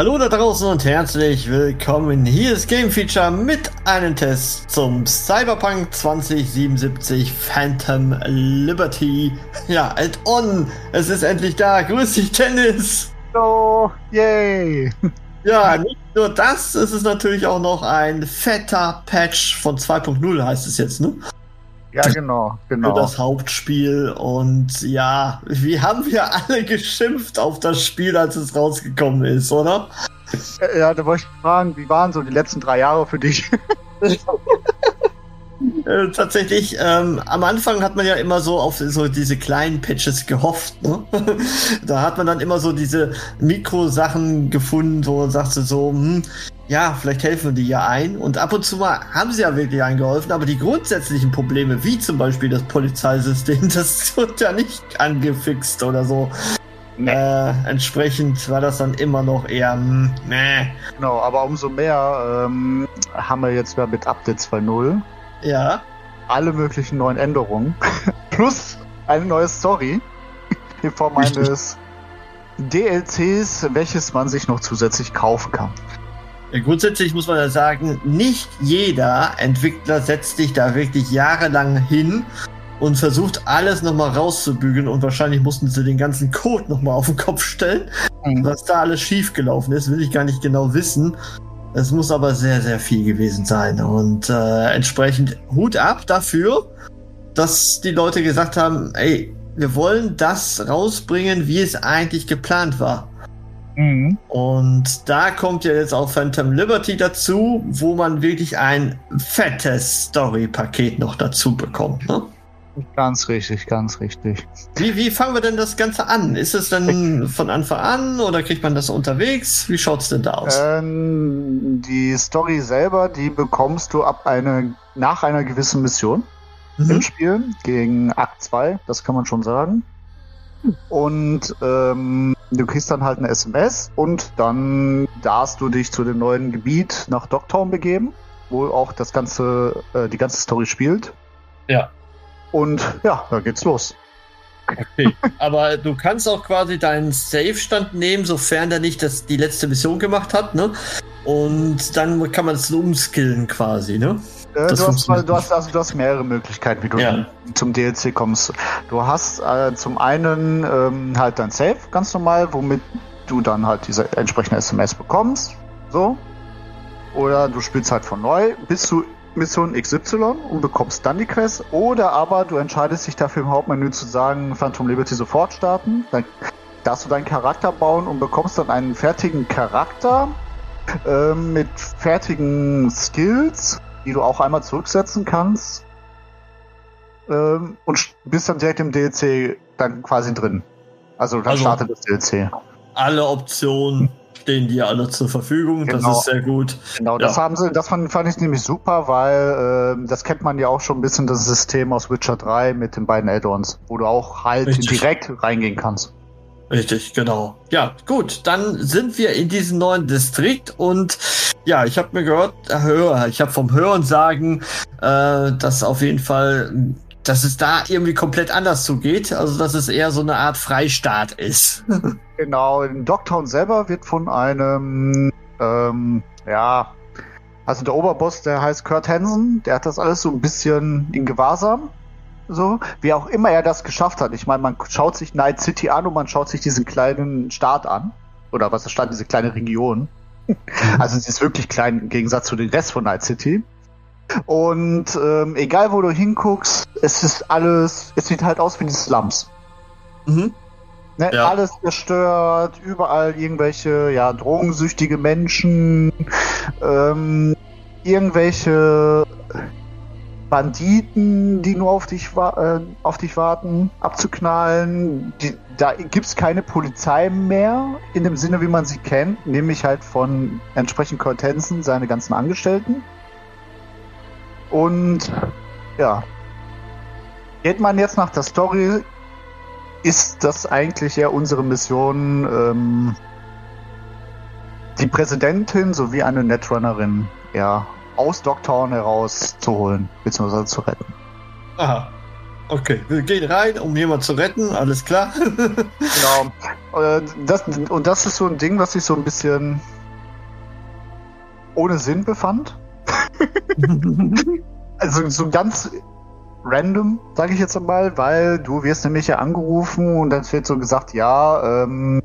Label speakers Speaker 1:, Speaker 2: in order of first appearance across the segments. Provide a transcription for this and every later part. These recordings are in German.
Speaker 1: Hallo da draußen und herzlich willkommen. Hier ist Game Feature mit einem Test zum Cyberpunk 2077 Phantom Liberty. Ja, Add-on. Es ist endlich da. Grüß dich, Tennis.
Speaker 2: Hallo, yay.
Speaker 1: Ja, nicht nur das, es ist natürlich auch noch ein fetter Patch von 2.0 heißt es jetzt, ne?
Speaker 2: Ja, genau, genau.
Speaker 1: Für das Hauptspiel. Und ja, wie haben wir alle geschimpft auf das Spiel, als es rausgekommen ist, oder?
Speaker 2: Ja, da wollte ich fragen, wie waren so die letzten drei Jahre für dich?
Speaker 1: Äh, tatsächlich, ähm, am Anfang hat man ja immer so auf so diese kleinen Patches gehofft. Ne? da hat man dann immer so diese Mikrosachen gefunden, wo man sagte so, hm, ja, vielleicht helfen die ja ein. Und ab und zu mal haben sie ja wirklich eingeholfen, aber die grundsätzlichen Probleme, wie zum Beispiel das Polizeisystem, das wird ja nicht angefixt oder so. Nee. Äh, entsprechend war das dann immer noch eher, mh, nee.
Speaker 2: Genau, aber umso mehr ähm, haben wir jetzt mit Update 2.0
Speaker 1: ja.
Speaker 2: alle möglichen neuen Änderungen plus eine neue Story in Form eines DLCs, welches man sich noch zusätzlich kaufen kann.
Speaker 1: Grundsätzlich muss man ja sagen, nicht jeder Entwickler setzt sich da wirklich jahrelang hin und versucht alles nochmal rauszubügeln und wahrscheinlich mussten sie den ganzen Code nochmal auf den Kopf stellen. Mhm. Was da alles schiefgelaufen ist, will ich gar nicht genau wissen. Es muss aber sehr, sehr viel gewesen sein und äh, entsprechend Hut ab dafür, dass die Leute gesagt haben, ey, wir wollen das rausbringen, wie es eigentlich geplant war. Mhm. Und da kommt ja jetzt auch Phantom Liberty dazu, wo man wirklich ein fettes Story-Paket noch dazu bekommt. Ne?
Speaker 2: Ganz richtig, ganz richtig.
Speaker 1: Wie, wie fangen wir denn das Ganze an? Ist es denn von Anfang an oder kriegt man das unterwegs? Wie schaut es denn da aus?
Speaker 2: Ähm, die Story selber, die bekommst du ab eine, nach einer gewissen Mission mhm. im Spiel gegen Akt 2, das kann man schon sagen. Und ähm, du kriegst dann halt eine SMS und dann darfst du dich zu dem neuen Gebiet nach Dogtown begeben, wo auch das ganze, äh, die ganze Story spielt.
Speaker 1: Ja.
Speaker 2: Und ja, da geht's los.
Speaker 1: Okay. Aber du kannst auch quasi deinen Safe-Stand nehmen, sofern der nicht das, die letzte Mission gemacht hat, ne? Und dann kann man es umskillen quasi, ne?
Speaker 2: Äh, du, hast, du, hast, also, du hast mehrere Möglichkeiten, wie du ja. zum DLC kommst. Du hast äh, zum einen ähm, halt dein Safe, ganz normal, womit du dann halt diese entsprechende SMS bekommst. So. Oder du spielst halt von neu, bis du Mission XY und bekommst dann die Quest. Oder aber du entscheidest dich dafür im Hauptmenü zu sagen, Phantom Liberty sofort starten. Dann darfst du deinen Charakter bauen und bekommst dann einen fertigen Charakter äh, mit fertigen Skills, die du auch einmal zurücksetzen kannst. Ähm, und bist dann direkt im DLC dann quasi drin. Also dann also, startet das DLC.
Speaker 1: Alle Optionen stehen dir alle zur Verfügung. Genau. Das ist sehr gut.
Speaker 2: Genau, das haben sie, das fand, fand ich nämlich super, weil äh, das kennt man ja auch schon ein bisschen das System aus Witcher 3 mit den beiden Add-ons, wo du auch halt Richtig. direkt reingehen kannst.
Speaker 1: Richtig, genau. Ja, gut, dann sind wir in diesem neuen Distrikt und ja, ich habe mir gehört, höre, ich habe vom Hören sagen, äh, dass auf jeden Fall, dass es da irgendwie komplett anders zugeht. Also dass es eher so eine Art Freistaat ist.
Speaker 2: Genau, in Dogtown selber wird von einem, ähm, ja, also der Oberboss, der heißt Kurt Hansen, der hat das alles so ein bisschen in Gewahrsam. So, wie auch immer er das geschafft hat. Ich meine, man schaut sich Night City an und man schaut sich diesen kleinen Staat an. Oder was da stand, diese kleine Region. Also sie ist wirklich klein im Gegensatz zu dem Rest von Night City. Und ähm, egal wo du hinguckst, es ist alles, es sieht halt aus wie die Slums. Mhm. Ne, ja. Alles zerstört, überall irgendwelche ja, drogensüchtige Menschen, ähm, irgendwelche Banditen, die nur auf dich, äh, auf dich warten, abzuknallen. Die, da gibt es keine Polizei mehr in dem Sinne, wie man sie kennt, nämlich halt von entsprechend Cortensen, seine ganzen Angestellten. Und ja, geht man jetzt nach der Story, ist das eigentlich eher unsere Mission, ähm, die Präsidentin sowie eine Netrunnerin ja, aus Dogtown herauszuholen, beziehungsweise zu retten.
Speaker 1: Aha. Okay, wir gehen rein, um jemanden zu retten, alles klar.
Speaker 2: genau. Äh, das, und das ist so ein Ding, was ich so ein bisschen ohne Sinn befand. also so ganz random, sage ich jetzt einmal, weil du wirst nämlich ja angerufen und dann wird so gesagt, ja, ähm,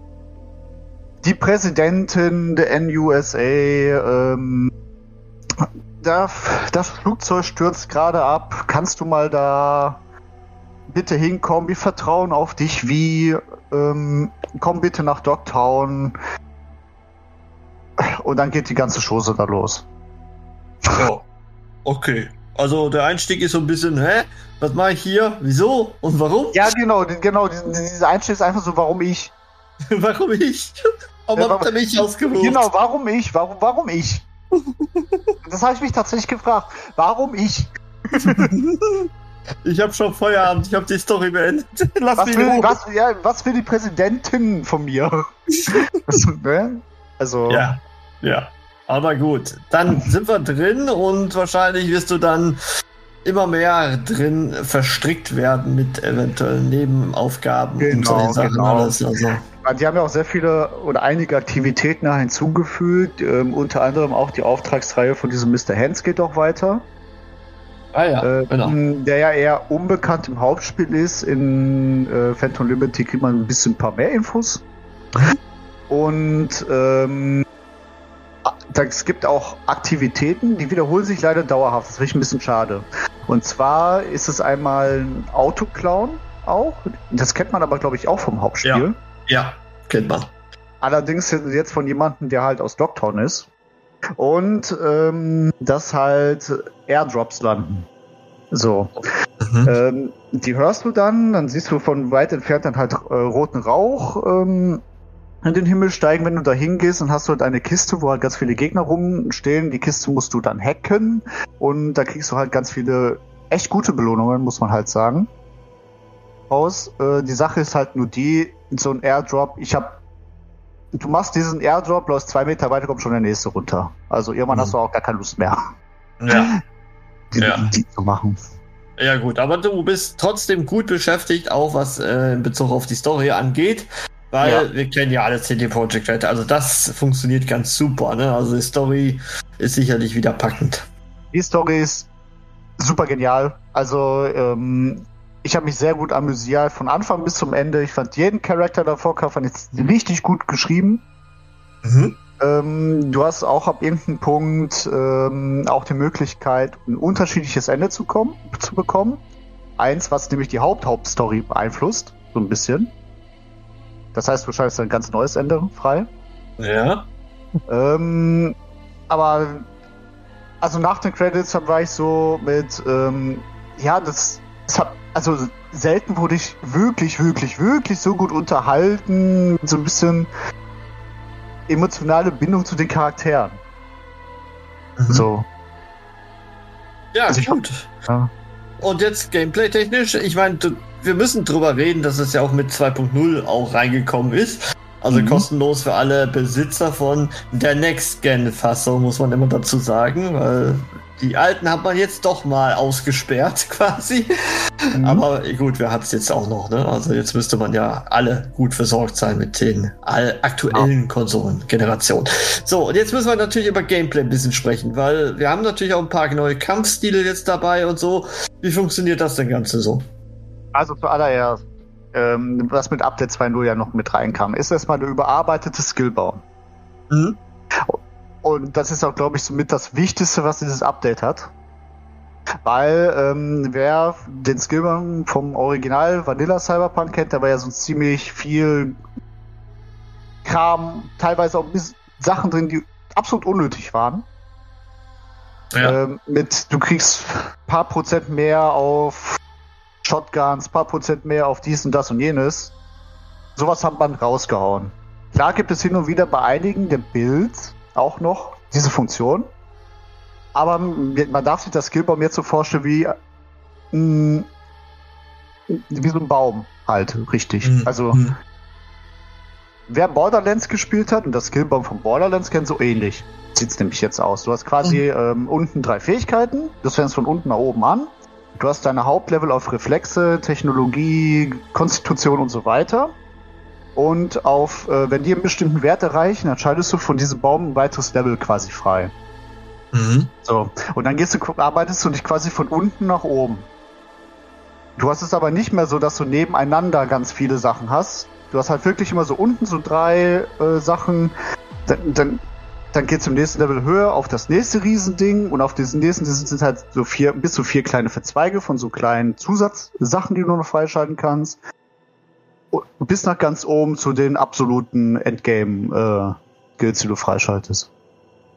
Speaker 2: die Präsidentin der NUSA, ähm, da, das Flugzeug stürzt gerade ab, kannst du mal da bitte hinkommen, wir vertrauen auf dich, wie, ähm, komm bitte nach Dogtown. Und dann geht die ganze Chose da los.
Speaker 1: Ja, okay. Also der Einstieg ist so ein bisschen, hä? Was mache ich hier? Wieso? Und warum?
Speaker 2: Ja, genau, genau. Dieser Einstieg ist einfach so, warum ich?
Speaker 1: warum ich?
Speaker 2: Warum ja, habt ihr mich ausgerufen? Genau, warum ich? Warum, warum ich? das habe ich mich tatsächlich gefragt. Warum ich?
Speaker 1: Ich habe schon Feierabend, ich habe die Story beendet.
Speaker 2: Lass was, mich will, was, ja, was will die Präsidentin von mir?
Speaker 1: ne? Also. Ja, ja. Aber gut, dann sind wir drin und wahrscheinlich wirst du dann immer mehr drin verstrickt werden mit eventuellen Nebenaufgaben
Speaker 2: genau, und Sachen genau. alles. Also. Die haben ja auch sehr viele oder einige Aktivitäten hinzugefügt, ähm, unter anderem auch die Auftragsreihe von diesem Mr. Hands geht auch weiter. Ah ja, äh, genau. Der ja eher unbekannt im Hauptspiel ist. In äh, Phantom Liberty kriegt man ein bisschen ein paar mehr Infos. Und ähm, es gibt auch Aktivitäten, die wiederholen sich leider dauerhaft. Das finde ich ein bisschen schade. Und zwar ist es einmal ein Autoclown auch. Das kennt man aber, glaube ich, auch vom Hauptspiel.
Speaker 1: Ja, ja kennt man.
Speaker 2: Allerdings jetzt von jemandem, der halt aus Dogtown ist. Und ähm, dass halt Airdrops landen. So. Mhm. Ähm, die hörst du dann, dann siehst du von weit entfernt dann halt äh, roten Rauch ähm, in den Himmel steigen, wenn du da hingehst, dann hast du halt eine Kiste, wo halt ganz viele Gegner rumstehen. Die Kiste musst du dann hacken und da kriegst du halt ganz viele echt gute Belohnungen, muss man halt sagen. Aus. Äh, die Sache ist halt nur die, so ein Airdrop, ich hab du machst diesen Airdrop, läufst zwei Meter weiter, kommt schon der nächste runter. Also irgendwann mhm. hast du auch gar keine Lust mehr.
Speaker 1: Ja.
Speaker 2: Die, ja. die zu machen.
Speaker 1: Ja gut, aber du bist trotzdem gut beschäftigt, auch was äh, in Bezug auf die Story angeht, weil ja. wir kennen ja alle CD Projekt Red, also das funktioniert ganz super, ne? Also die Story ist sicherlich wieder packend.
Speaker 2: Die Story ist super genial. Also ähm, ich habe mich sehr gut amüsiert von Anfang bis zum Ende. Ich fand jeden Charakter davor, fand ich richtig gut geschrieben. Mhm. Ähm, du hast auch ab irgendeinem Punkt ähm, auch die Möglichkeit, ein unterschiedliches Ende zu, kommen, zu bekommen. Eins, was nämlich die Haupt-Hauptstory beeinflusst, so ein bisschen. Das heißt, du schaltest ein ganz neues Ende frei.
Speaker 1: Ja.
Speaker 2: Ähm, aber also nach den Credits war ich so mit, ähm, ja, das, das hat also selten wurde ich wirklich, wirklich, wirklich so gut unterhalten, so ein bisschen emotionale Bindung zu den Charakteren. Mhm. So.
Speaker 1: Ja, also gut. Ja. Und jetzt Gameplay-technisch, ich meine, wir müssen drüber reden, dass es ja auch mit 2.0 auch reingekommen ist. Also mhm. kostenlos für alle Besitzer von der Next-Gen-Fassung, muss man immer dazu sagen, weil die alten hat man jetzt doch mal ausgesperrt quasi. Mhm. Aber gut, wir haben es jetzt auch noch, ne? Also jetzt müsste man ja alle gut versorgt sein mit den aktuellen ja. Konsolengenerationen. So, und jetzt müssen wir natürlich über Gameplay ein bisschen sprechen, weil wir haben natürlich auch ein paar neue Kampfstile jetzt dabei und so. Wie funktioniert das denn Ganze so?
Speaker 2: Also zuallererst, ähm, was mit Update 2.0 ja noch mit reinkam, ist erstmal der überarbeitete Skillbaum. Mhm. Und das ist auch, glaube ich, somit das Wichtigste, was dieses Update hat. Weil ähm, wer den Skillbaum vom Original Vanilla Cyberpunk kennt, da war ja so ziemlich viel Kram, teilweise auch Sachen drin, die absolut unnötig waren. Ja. Ähm, mit, du kriegst paar Prozent mehr auf Shotguns, paar Prozent mehr auf dies und das und jenes. sowas hat man rausgehauen. Klar gibt es hin und wieder bei einigen der Builds auch noch diese Funktion. Aber man darf sich das Skillbaum jetzt so vorstellen wie, mh, wie so ein Baum halt, richtig. Mhm. Also, mhm. wer Borderlands gespielt hat und das Skillbaum von Borderlands kennt, so ähnlich sieht es nämlich jetzt aus. Du hast quasi mhm. ähm, unten drei Fähigkeiten. Das fängst von unten nach oben an. Du hast deine Hauptlevel auf Reflexe, Technologie, Konstitution und so weiter. Und auf, äh, wenn die einen bestimmten Wert erreichen, dann schaltest du von diesem Baum ein weiteres Level quasi frei. Mhm. So. Und dann gehst du, arbeitest du dich quasi von unten nach oben. Du hast es aber nicht mehr so, dass du nebeneinander ganz viele Sachen hast. Du hast halt wirklich immer so unten so drei äh, Sachen. Dann, dann dann geht es im nächsten Level höher auf das nächste Riesending und auf diesen nächsten sind halt so vier, bis zu vier kleine Verzweige von so kleinen Zusatzsachen, die du noch freischalten kannst. bis nach ganz oben zu den absoluten Endgame-Skills, äh, die du freischaltest.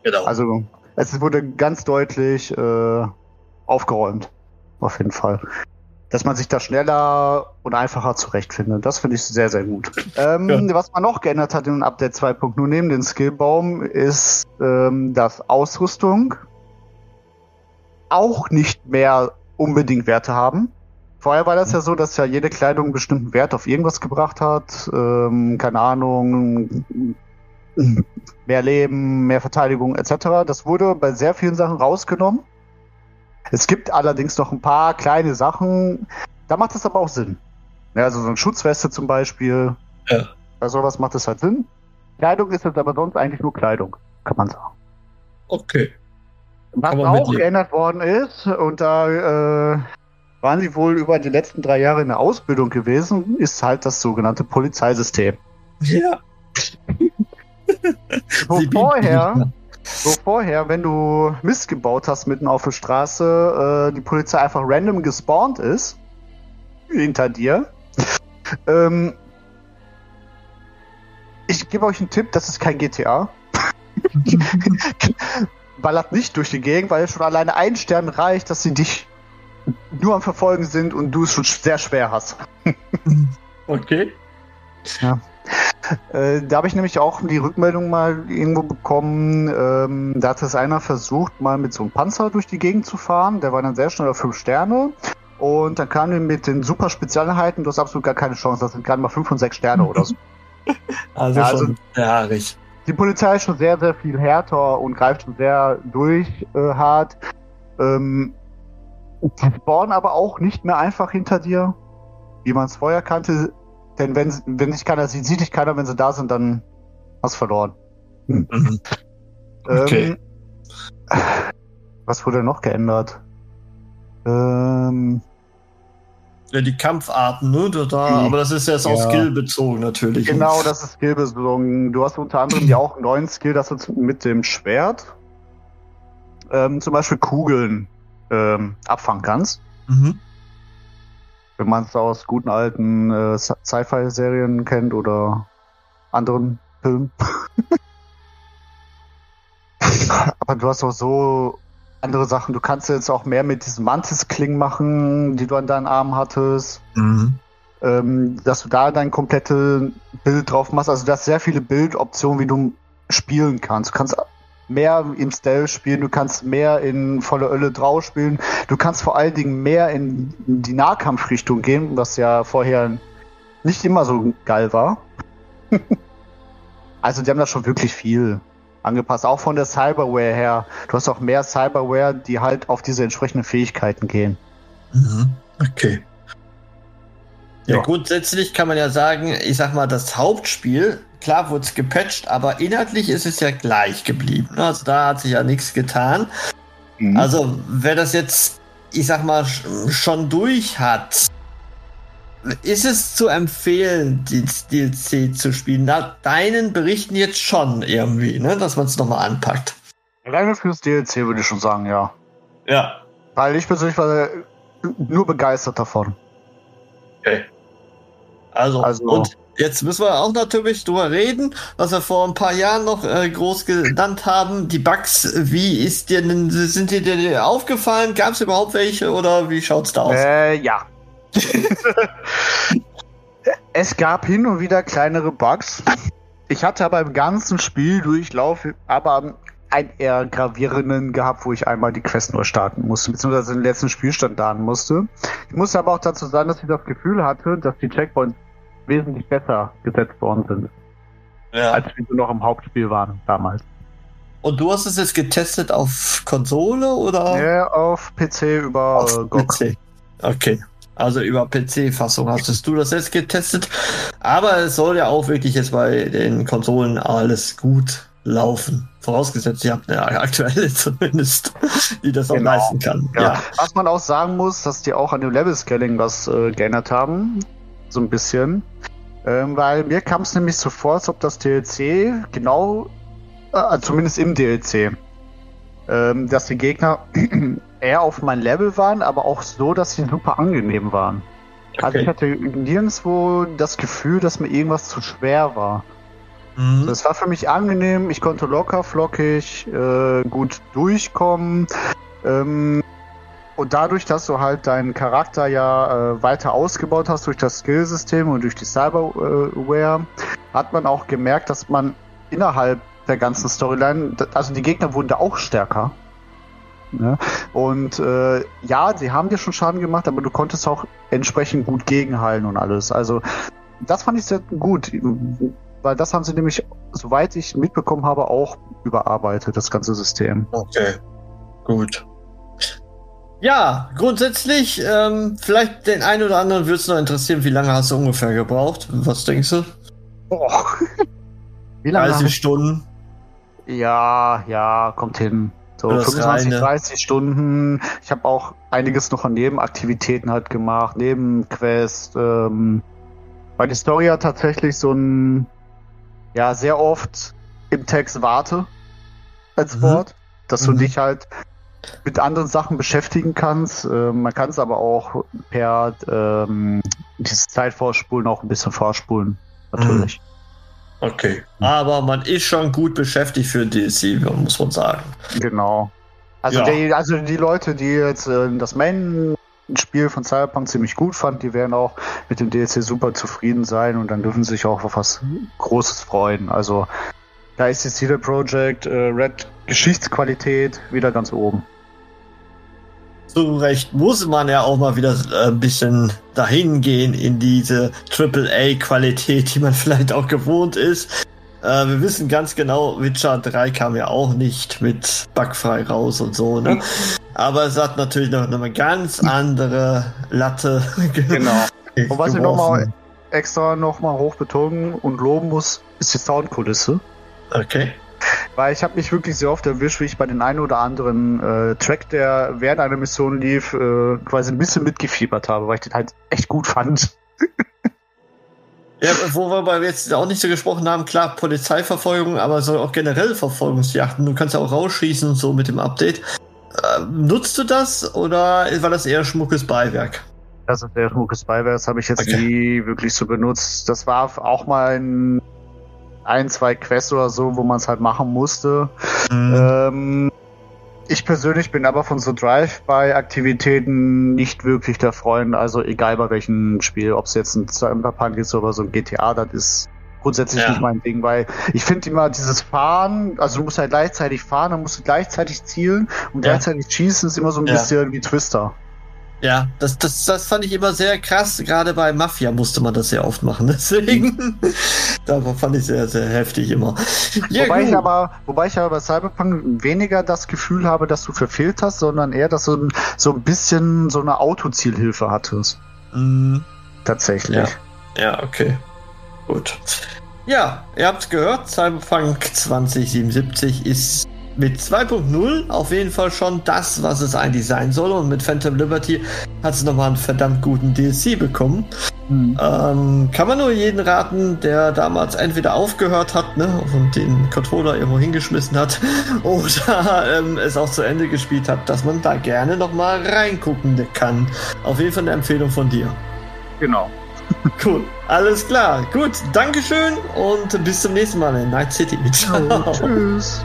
Speaker 2: Genau. Also es wurde ganz deutlich äh, aufgeräumt. Auf jeden Fall dass man sich da schneller und einfacher zurechtfindet. Das finde ich sehr, sehr gut. Ähm, ja. Was man noch geändert hat in Update 2.0 neben den Skillbaum ist, ähm, dass Ausrüstung auch nicht mehr unbedingt Werte haben. Vorher war das ja so, dass ja jede Kleidung einen bestimmten Wert auf irgendwas gebracht hat. Ähm, keine Ahnung, mehr Leben, mehr Verteidigung etc. Das wurde bei sehr vielen Sachen rausgenommen. Es gibt allerdings noch ein paar kleine Sachen, da macht es aber auch Sinn. Ja, also so eine Schutzweste zum Beispiel. Ja. Bei sowas macht es halt Sinn. Kleidung ist jetzt aber sonst eigentlich nur Kleidung, kann man sagen.
Speaker 1: Okay.
Speaker 2: Was auch geändert worden ist, und da äh, waren sie wohl über die letzten drei Jahre in der Ausbildung gewesen, ist halt das sogenannte Polizeisystem.
Speaker 1: Ja.
Speaker 2: Wo vorher so vorher, wenn du Mist gebaut hast mitten auf der Straße, äh, die Polizei einfach random gespawnt ist, hinter dir. ähm, ich gebe euch einen Tipp, das ist kein GTA. Ballert nicht durch die Gegend, weil schon alleine ein Stern reicht, dass sie dich nur am Verfolgen sind und du es schon sehr schwer hast.
Speaker 1: okay.
Speaker 2: Ja. Äh, da habe ich nämlich auch die Rückmeldung mal irgendwo bekommen, ähm, da hat es einer versucht, mal mit so einem Panzer durch die Gegend zu fahren. Der war dann sehr schnell auf 5 Sterne. Und dann kam er mit den super Spezialeinheiten, du hast absolut gar keine Chance. Das sind gerade mal 5 und 6 Sterne oder so.
Speaker 1: Also, ja, also schon haarig.
Speaker 2: Die Polizei ist schon sehr, sehr viel härter und greift schon sehr durch äh, hart. Ähm, die spawnen aber auch nicht mehr einfach hinter dir, wie man es vorher kannte. Denn wenn, wenn dich keiner sieht, sieht dich keiner, wenn sie da sind, dann hast du verloren. Hm. Mhm. Okay. Ähm, was wurde noch geändert? Ähm,
Speaker 1: ja, die Kampfarten, ne? Da, da, aber das ist jetzt ja. auch skillbezogen natürlich.
Speaker 2: Genau, das ist skillbezogen. Du hast unter anderem ja auch einen neuen Skill, dass du mit dem Schwert ähm, zum Beispiel Kugeln ähm, abfangen kannst. Mhm wenn man es aus guten alten äh, Sci-Fi-Serien kennt oder anderen Filmen. Aber du hast auch so andere Sachen. Du kannst jetzt auch mehr mit diesen Mantis-Klingen machen, die du an deinen Armen hattest. Mhm. Ähm, dass du da dein komplettes Bild drauf machst. Also du hast sehr viele Bildoptionen, wie du spielen kannst. Du kannst mehr im Stealth spielen, du kannst mehr in volle Ölle drauf spielen, du kannst vor allen Dingen mehr in die Nahkampfrichtung gehen, was ja vorher nicht immer so geil war. also die haben da schon wirklich viel angepasst, auch von der Cyberware her. Du hast auch mehr Cyberware, die halt auf diese entsprechenden Fähigkeiten gehen.
Speaker 1: Mhm. Okay. Ja, ja, grundsätzlich kann man ja sagen, ich sag mal, das Hauptspiel klar wurde es gepatcht, aber inhaltlich ist es ja gleich geblieben. Also da hat sich ja nichts getan. Mhm. Also wer das jetzt, ich sag mal, schon durch hat, ist es zu empfehlen, die DLC zu spielen? Nach deinen Berichten jetzt schon irgendwie, ne? dass man es nochmal anpackt.
Speaker 2: Alleine fürs DLC würde ich schon sagen, ja.
Speaker 1: Ja.
Speaker 2: Weil ich persönlich war nur begeistert davon.
Speaker 1: Okay. Also, also und Jetzt müssen wir auch natürlich drüber reden, was wir vor ein paar Jahren noch äh, groß genannt haben. Die Bugs, wie ist dir denn, sind dir, dir aufgefallen? Gab es überhaupt welche oder wie schaut's da aus?
Speaker 2: Äh, ja. Es gab hin und wieder kleinere Bugs. Ich hatte aber im ganzen Spieldurchlauf aber einen eher gravierenden gehabt, wo ich einmal die Quest neu starten musste, beziehungsweise den letzten Spielstand laden musste. Ich muss aber auch dazu sagen, dass ich das Gefühl hatte, dass die Checkpoints wesentlich besser gesetzt worden sind,
Speaker 1: Ja.
Speaker 2: als wir noch im Hauptspiel waren damals.
Speaker 1: Und du hast es jetzt getestet auf Konsole oder
Speaker 2: Ja, auf PC über
Speaker 1: auf
Speaker 2: äh, GOG.
Speaker 1: PC? Okay. Also über PC-Fassung hast du das jetzt getestet. Aber es soll ja auch wirklich jetzt bei den Konsolen alles gut laufen. Vorausgesetzt, ihr habt eine aktuelle zumindest, die das auch
Speaker 2: Genau.
Speaker 1: leisten kann.
Speaker 2: Ja.
Speaker 1: Ja.
Speaker 2: Was man auch sagen muss, dass die auch an dem Level-Scaling was äh, geändert haben. So ein bisschen. Ähm, weil mir kam es nämlich so vor, als ob das DLC genau, äh, zumindest im DLC, ähm, dass die Gegner eher auf mein Level waren, aber auch so, dass sie super angenehm waren. Also
Speaker 1: Okay.
Speaker 2: ich hatte nirgendwo das Gefühl, dass mir irgendwas zu schwer war.
Speaker 1: Mhm.
Speaker 2: Das war für mich angenehm, ich konnte locker, flockig, äh, gut durchkommen. Ähm, und dadurch, dass du halt deinen Charakter ja äh, weiter ausgebaut hast durch das Skillsystem und durch die Cyberware, hat man auch gemerkt, dass man innerhalb der ganzen Storyline, also die Gegner wurden da auch stärker. Ne? Und äh, ja, sie haben dir schon Schaden gemacht, aber du konntest auch entsprechend gut gegenheilen und alles. Also das fand ich sehr gut, weil das haben sie nämlich, soweit ich mitbekommen habe, auch überarbeitet, das ganze System.
Speaker 1: Okay, gut. Ja, grundsätzlich, ähm, vielleicht den einen oder anderen würde es noch interessieren, wie lange hast du ungefähr gebraucht? Was denkst du?
Speaker 2: Boah. Wie lange?
Speaker 1: 30 Stunden?
Speaker 2: Ja, ja, kommt hin. So
Speaker 1: Das
Speaker 2: 25,
Speaker 1: reine.
Speaker 2: 30 Stunden. Ich habe auch einiges noch an Nebenaktivitäten halt gemacht, Nebenquest. Ähm, weil die Story hat tatsächlich so ein, ja, sehr oft im Text warte als
Speaker 1: Mhm.
Speaker 2: Wort, dass du
Speaker 1: Mhm.
Speaker 2: dich halt mit anderen Sachen beschäftigen kannst. Ähm, man kann es aber auch per ähm, dieses Zeitvorspulen auch ein bisschen vorspulen. Natürlich.
Speaker 1: Okay. Aber man ist schon gut beschäftigt für DLC, muss man sagen.
Speaker 2: Genau. Also,
Speaker 1: Ja.
Speaker 2: die, also die Leute, die jetzt äh, das Main-Spiel von Cyberpunk ziemlich gut fanden, die werden auch mit dem DLC super zufrieden sein und dann dürfen sie sich auch auf was Großes freuen. Also da ist die CD Projekt äh, Red Geschichtsqualität wieder ganz oben.
Speaker 1: Zu Recht muss man ja auch mal wieder äh, ein bisschen dahin gehen in diese AAA-Qualität, die man vielleicht auch gewohnt ist. Äh, wir wissen ganz genau, Witcher 3 kam ja auch nicht mit bugfrei raus und so, ne? Aber es hat natürlich noch, eine ganz andere Latte.
Speaker 2: Genau. Und was ich nochmal extra nochmal hoch betonen und loben muss, ist die Soundkulisse.
Speaker 1: Okay.
Speaker 2: Weil ich habe mich wirklich sehr oft erwischt, wie ich bei den einen oder anderen äh, Track, der während einer Mission lief, äh, quasi ein bisschen mitgefiebert habe, weil ich den halt echt gut fand.
Speaker 1: Ja, worüber wir jetzt auch nicht so gesprochen haben, klar, Polizeiverfolgung, aber so auch generell Verfolgungsjachten. Du kannst ja auch rausschießen und so mit dem Update. Äh, nutzt du das oder war das eher schmuckes Beiwerk?
Speaker 2: Das ist der schmuckes Beiwerk, das habe ich jetzt
Speaker 1: Okay.
Speaker 2: nie wirklich so benutzt. Das war auch mal in ein, zwei Quests oder so, wo man es halt machen musste. Ähm, ich persönlich bin aber von so Drive-by-Aktivitäten nicht wirklich der Freund. Also egal bei welchem Spiel, ob es jetzt ein Cyberpunk ist oder so ein GTA, das ist grundsätzlich
Speaker 1: Ja.
Speaker 2: nicht mein Ding, weil ich finde immer dieses Fahren, also du musst halt gleichzeitig fahren, dann musst du gleichzeitig zielen und
Speaker 1: Ja.
Speaker 2: gleichzeitig schießen, ist immer so ein
Speaker 1: Ja.
Speaker 2: bisschen wie Twister.
Speaker 1: Ja, das, das, das fand ich immer sehr krass. Gerade bei Mafia musste man das sehr oft machen. Deswegen, da fand ich sehr, sehr heftig immer. Ja,
Speaker 2: wobei, ich aber, wobei ich aber bei Cyberpunk weniger das Gefühl habe, dass du verfehlt hast, sondern eher, dass du so ein bisschen so eine Autozielhilfe hattest.
Speaker 1: Mm,
Speaker 2: Tatsächlich.
Speaker 1: Ja. Ja, okay. Gut. Ja, ihr habt's gehört, Cyberpunk 2077 ist mit 2.0 auf jeden Fall schon das, was es eigentlich sein soll. Und mit Phantom Liberty hat es nochmal einen verdammt guten DLC bekommen.
Speaker 2: Hm.
Speaker 1: Ähm, kann man nur jeden raten, der damals entweder aufgehört hat ne, und den Controller irgendwo hingeschmissen hat oder ähm, es auch zu Ende gespielt hat, dass man da gerne nochmal reingucken kann. Auf jeden Fall eine Empfehlung von dir.
Speaker 2: Genau.
Speaker 1: Cool, alles klar. Gut, Dankeschön und bis zum nächsten Mal in Night City. Ciao.
Speaker 2: Tschüss.